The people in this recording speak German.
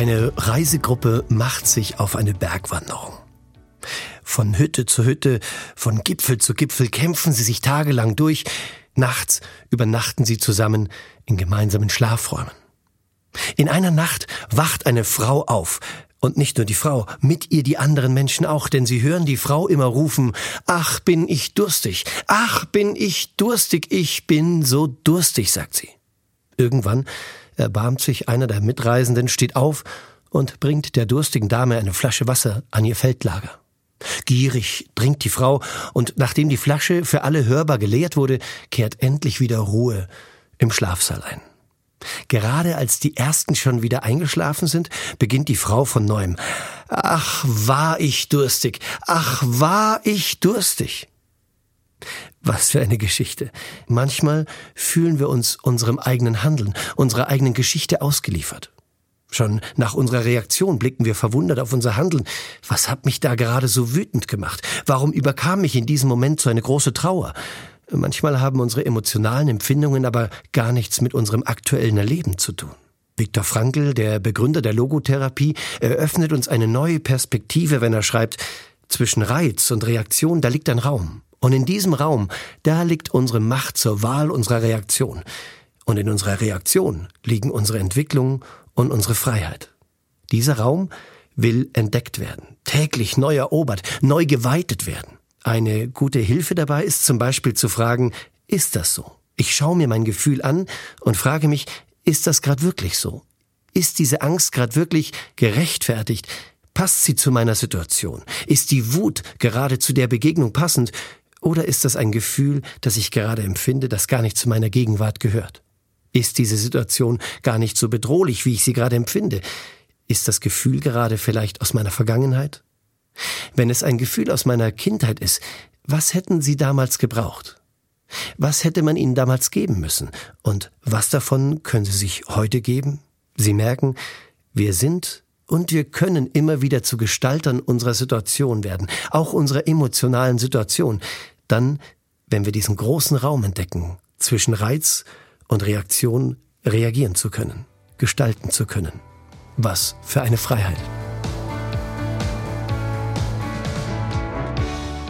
Eine Reisegruppe macht sich auf eine Bergwanderung. Von Hütte zu Hütte, von Gipfel zu Gipfel kämpfen sie sich tagelang durch. Nachts übernachten sie zusammen in gemeinsamen Schlafräumen. In einer Nacht wacht eine Frau auf. Und nicht nur die Frau, mit ihr die anderen Menschen auch, denn sie hören die Frau immer rufen, Ach, bin ich durstig, ach, bin ich durstig, ich bin so durstig, sagt sie. Irgendwann erbarmt sich einer der Mitreisenden, steht auf und bringt der durstigen Dame eine Flasche Wasser an ihr Feldlager. Gierig trinkt die Frau, und nachdem die Flasche für alle hörbar geleert wurde, kehrt endlich wieder Ruhe im Schlafsaal ein. Gerade als die ersten schon wieder eingeschlafen sind, beginnt die Frau von neuem. Ach, war ich durstig, ach, war ich durstig. Was für eine Geschichte. Manchmal fühlen wir uns unserem eigenen Handeln, unserer eigenen Geschichte ausgeliefert. Schon nach unserer Reaktion blicken wir verwundert auf unser Handeln. Was hat mich da gerade so wütend gemacht? Warum überkam mich in diesem Moment so eine große Trauer? Manchmal haben unsere emotionalen Empfindungen aber gar nichts mit unserem aktuellen Erleben zu tun. Viktor Frankl, der Begründer der Logotherapie, eröffnet uns eine neue Perspektive, wenn er schreibt, zwischen Reiz und Reaktion, da liegt ein Raum. Und in diesem Raum, da liegt unsere Macht zur Wahl unserer Reaktion. Und in unserer Reaktion liegen unsere Entwicklung und unsere Freiheit. Dieser Raum will entdeckt werden, täglich neu erobert, neu geweitet werden. Eine gute Hilfe dabei ist zum Beispiel zu fragen, ist das so? Ich schaue mir mein Gefühl an und frage mich, ist das gerade wirklich so? Ist diese Angst gerade wirklich gerechtfertigt? Passt sie zu meiner Situation? Ist die Wut gerade zu der Begegnung passend? Oder ist das ein Gefühl, das ich gerade empfinde, das gar nicht zu meiner Gegenwart gehört? Ist diese Situation gar nicht so bedrohlich, wie ich sie gerade empfinde? Ist das Gefühl gerade vielleicht aus meiner Vergangenheit? Wenn es ein Gefühl aus meiner Kindheit ist, was hätten Sie damals gebraucht? Was hätte man Ihnen damals geben müssen? Und was davon können Sie sich heute geben? Sie merken, wir sind und wir können immer wieder zu Gestaltern unserer Situation werden, auch unserer emotionalen Situation. Dann, wenn wir diesen großen Raum entdecken, zwischen Reiz und Reaktion reagieren zu können, gestalten zu können. Was für eine Freiheit.